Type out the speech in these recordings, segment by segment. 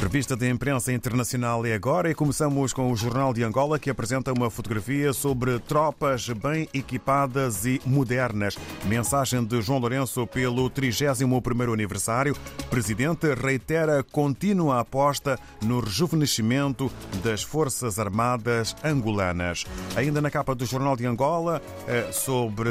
Revista de Imprensa Internacional é agora e começamos com o Jornal de Angola que apresenta uma fotografia sobre tropas bem equipadas e modernas. Mensagem de João Lourenço pelo 31º aniversário. Presidente reitera contínua aposta no rejuvenescimento das Forças Armadas angolanas. Ainda na capa do Jornal de Angola, eh, sobre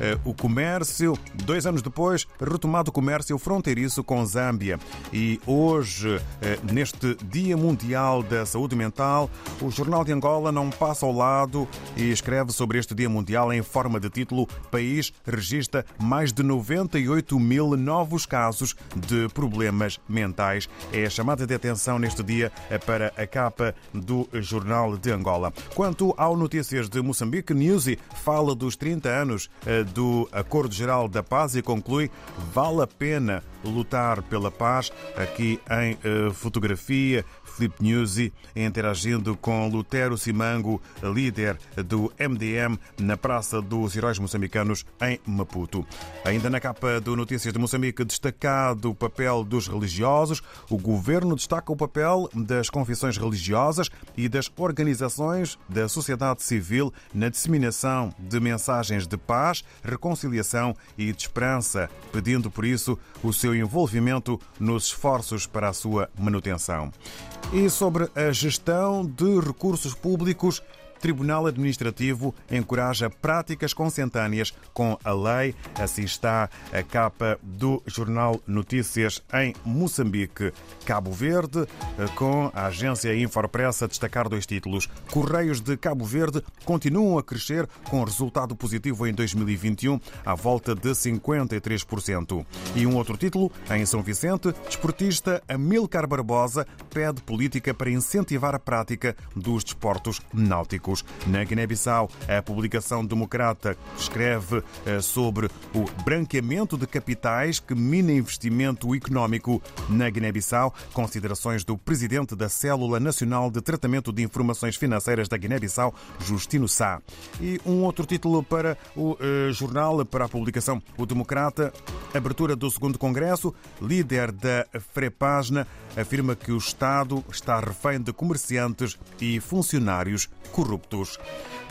eh, o comércio, dois anos depois, retomado o comércio fronteiriço com Zâmbia. E hoje eh, Neste Dia Mundial da Saúde Mental, o Jornal de Angola não passa ao lado e escreve sobre este Dia Mundial em forma de título: País registra mais de 98 mil novos casos de problemas mentais. É a chamada de atenção neste dia para a capa do Jornal de Angola. Quanto ao Notícias de Moçambique, Newsy fala dos 30 anos eh, do Acordo Geral da Paz e conclui: vale a pena lutar pela paz. Aqui em uh, fotografia, Flip Newsy interagindo com Lutero Simango, líder do MDM, na Praça dos Heróis Moçambicanos, em Maputo. Ainda na capa do Notícias de Moçambique, destacado o papel dos religiosos, o governo destaca o papel das confissões religiosas e das organizações da sociedade civil na disseminação de mensagens de paz, reconciliação e de esperança, pedindo por isso o seu envolvimento nos esforços para a sua manutenção e sobre a gestão de recursos públicos Tribunal Administrativo encoraja práticas consentâneas com a lei. Assim está a capa do jornal Notícias em Moçambique. Cabo Verde, com a agência Infopress a destacar dois títulos. Correios de Cabo Verde continuam a crescer com resultado positivo em 2021, à volta de 53%. E um outro título, em São Vicente, desportista Amilcar Barbosa pede política para incentivar a prática dos desportos náuticos. Na Guiné-Bissau, a publicação democrata escreve eh, sobre o branqueamento de capitais que mina investimento económico na Guiné-Bissau. Considerações do presidente da Célula Nacional de Tratamento de Informações Financeiras da Guiné-Bissau, Justino Sá. E um outro título para o uh, jornal, para a publicação O Democrata, abertura do segundo Congresso, líder da Frepasna afirma que o Estado está refém de comerciantes e funcionários corruptos.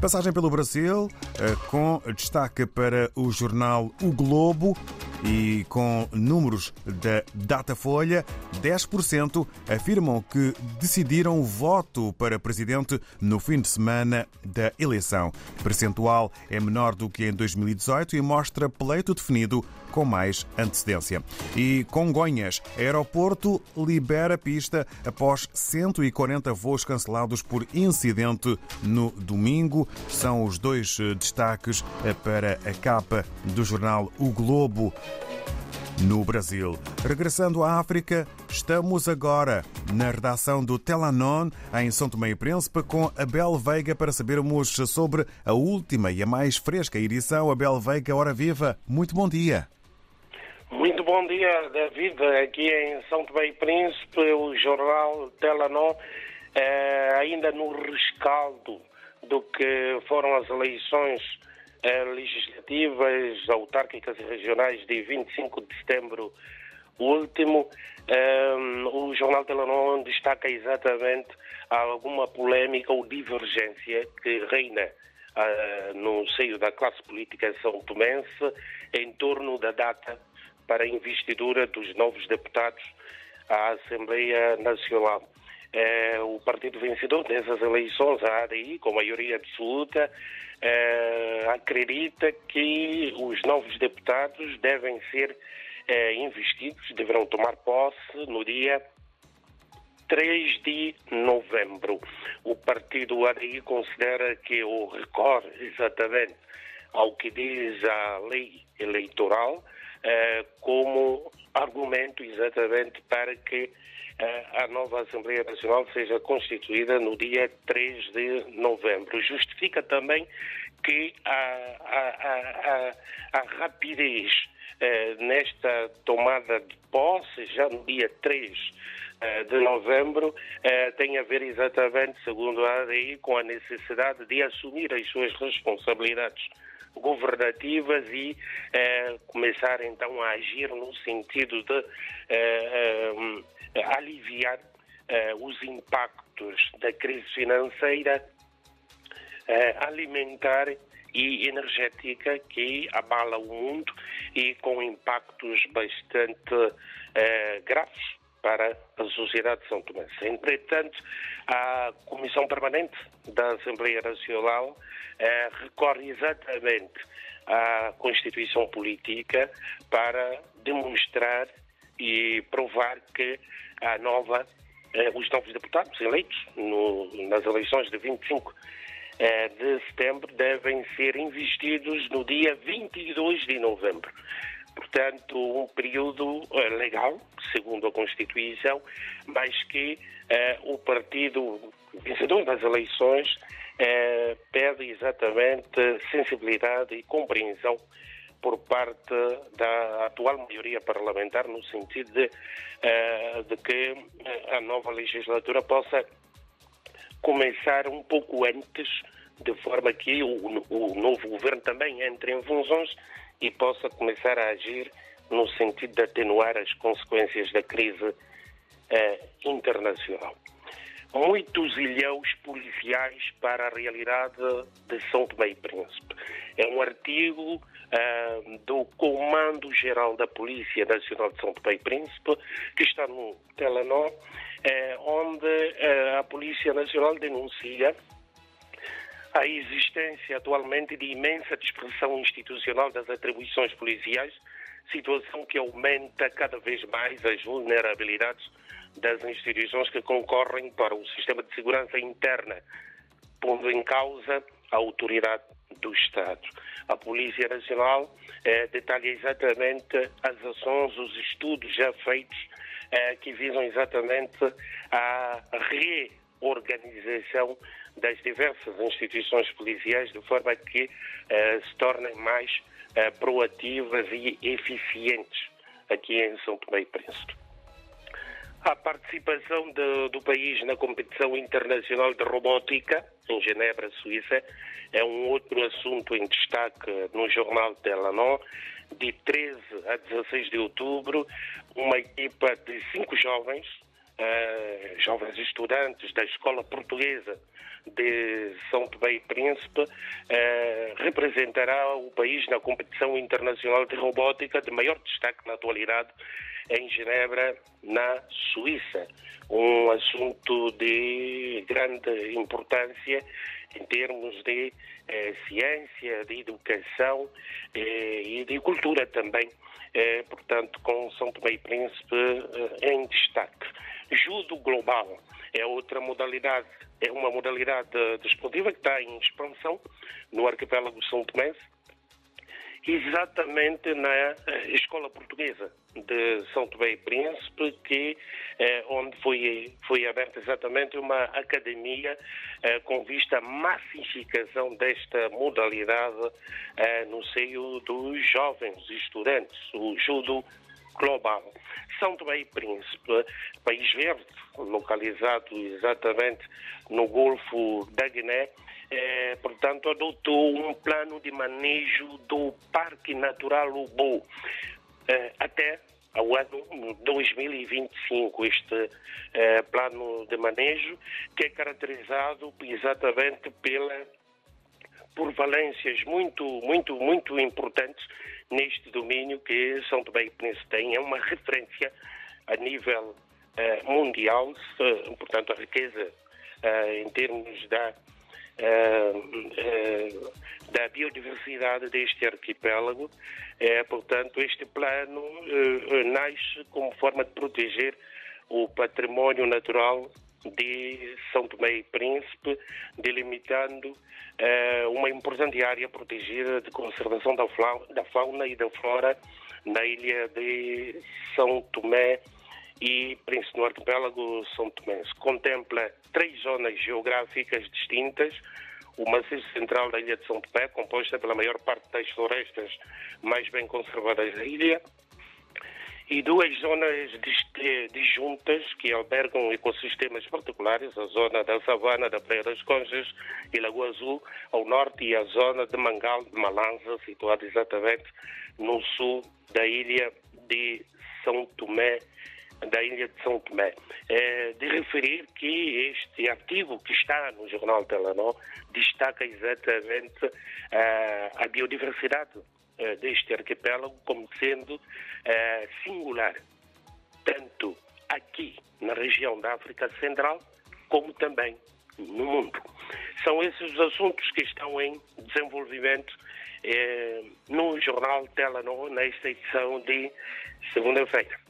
Passagem pelo Brasil, eh, com destaque para o jornal O Globo e com números da Datafolha, 10% afirmam que decidiram o voto para presidente no fim de semana da eleição. O percentual é menor do que em 2018 e mostra pleito definido com mais antecedência. E Congonhas, aeroporto libera pista após 140 voos cancelados por incidente no domingo. São os dois destaques para a capa do jornal O Globo no Brasil. Regressando à África, estamos agora na redação do Telanon, em São Tomé e Príncipe, com Abel Veiga para sabermos sobre a última e a mais fresca edição. Abel Veiga, hora viva, muito bom dia. Muito bom dia, David. Aqui em São Tomé e Príncipe, o jornal Telanon, é, ainda no rescaldo do que foram as eleições legislativas, autárquicas e regionais de 25 de setembro último. É, o jornal Telanon destaca exatamente alguma polêmica ou divergência que reina no seio da classe política são tomense em torno da data para a investidura dos novos deputados à Assembleia Nacional. É, o partido vencedor dessas eleições, a ADI, com maioria absoluta, é, acredita que os novos deputados devem ser é, investidos, deverão tomar posse no dia 3 de novembro. O partido ADI considera que o recorre exatamente ao que diz a lei eleitoral, eh, como argumento exatamente para que eh, a nova Assembleia Nacional seja constituída no dia 3 de novembro. Justifica também que a, a, a, a rapidez eh, nesta tomada de posse, já no dia 3 de novembro, tem a ver exatamente, segundo a ADI, com a necessidade de assumir as suas responsabilidades governativas e eh, começar então a agir no sentido de eh, eh, aliviar os impactos da crise financeira alimentar e energética que abala o mundo e com impactos bastante graves para a sociedade de São Tomé. Entretanto, a Comissão Permanente da Assembleia Nacional eh, recorre exatamente à Constituição Política para demonstrar e provar que a nova, eh, os novos deputados eleitos no, nas eleições de 25 eh, de setembro devem ser investidos no dia 22 de novembro portanto, um período uh, legal, segundo a Constituição, mas que uh, o partido vencedor das eleições uh, pede exatamente sensibilidade e compreensão por parte da atual maioria parlamentar, no sentido de, de que a nova legislatura possa começar um pouco antes, de forma que o, o novo governo também entre em funções e possa começar a agir no sentido de atenuar as consequências da crise eh, internacional. Muitos ilhéus policiais para a realidade de São Tomé e Príncipe. É um artigo eh, do Comando Geral da Polícia Nacional de São Tomé e Príncipe, que está no Telenor, eh, onde eh, a Polícia Nacional denuncia a existência atualmente de imensa dispersão institucional das atribuições policiais, situação que aumenta cada vez mais as vulnerabilidades das instituições que concorrem para o sistema de segurança interna, pondo em causa a autoridade do Estado. A Polícia Nacional eh, detalha exatamente as ações, os estudos já feitos eh, que visam exatamente a reorganização das diversas instituições policiais de forma que uh, se tornem mais uh, proativas e eficientes aqui em São Tomé e Príncipe. A participação de, do país na competição internacional de robótica em Genebra, Suíça, é um outro assunto em destaque no jornal Telanon. De 13 a 16 de outubro, uma equipa de cinco jovens uh, jovens estudantes da Escola Portuguesa de São Tomé e Príncipe, uh, representará o país na competição internacional de robótica de maior destaque na atualidade em Genebra, na Suíça. Um assunto de grande importância em termos de eh, ciência, de educação eh, e de cultura também, eh, portanto, com São Tomé e Príncipe eh, em destaque. Judo global. É outra modalidade, é uma modalidade desportiva que está em expansão no arquipélago São Tomé, exatamente na eh, Escola Portuguesa de São Tomé e Príncipe, que, eh, onde foi, foi aberta exatamente uma academia eh, com vista à massificação desta modalidade eh, no seio dos jovens estudantes, o judo global. São Tomé e Príncipe, país verde, localizado exatamente no Golfo da Guiné, eh, portanto, adotou um plano de manejo do Parque Natural Ubu eh, até ao ano 2025. Este eh, plano de manejo que é caracterizado exatamente pela por valências muito, muito, muito importantes neste domínio que São Tomé e Príncipe tem. É uma referência a nível uh, mundial, uh, portanto, a riqueza uh, em termos da, da biodiversidade deste arquipélago. portanto, este plano nasce como forma de proteger o património natural de São Tomé e Príncipe, delimitando uh, uma importante área protegida de conservação da, da fauna e da flora na ilha de São Tomé e Príncipe no arquipélago São Tomé. Contempla três zonas geográficas distintas, o maciço central da ilha de São Tomé, composta pela maior parte das florestas mais bem conservadas da ilha, e duas zonas disjuntas que albergam ecossistemas particulares, a zona da savana da Praia das Conjas e Lagoa Azul ao norte e a zona de Mangal de Malanza, situada exatamente no sul da ilha de São Tomé da ilha de São Tomé. É, de referir que este artigo que está no jornal Telenor destaca exatamente uh, a biodiversidade deste arquipélago como sendo uh, singular, tanto aqui na região da África Central como também no mundo. São esses os assuntos que estão em desenvolvimento no jornal Telenor nesta edição de segunda-feira.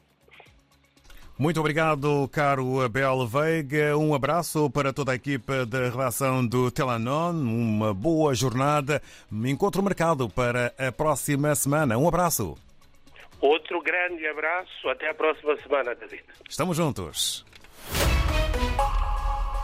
Muito obrigado, caro Abel Veiga. Um abraço para toda a equipa da redação do Telanon. Uma boa jornada. Encontro marcado para a próxima semana. Um abraço. Outro grande abraço. Até a próxima semana, David. Estamos juntos.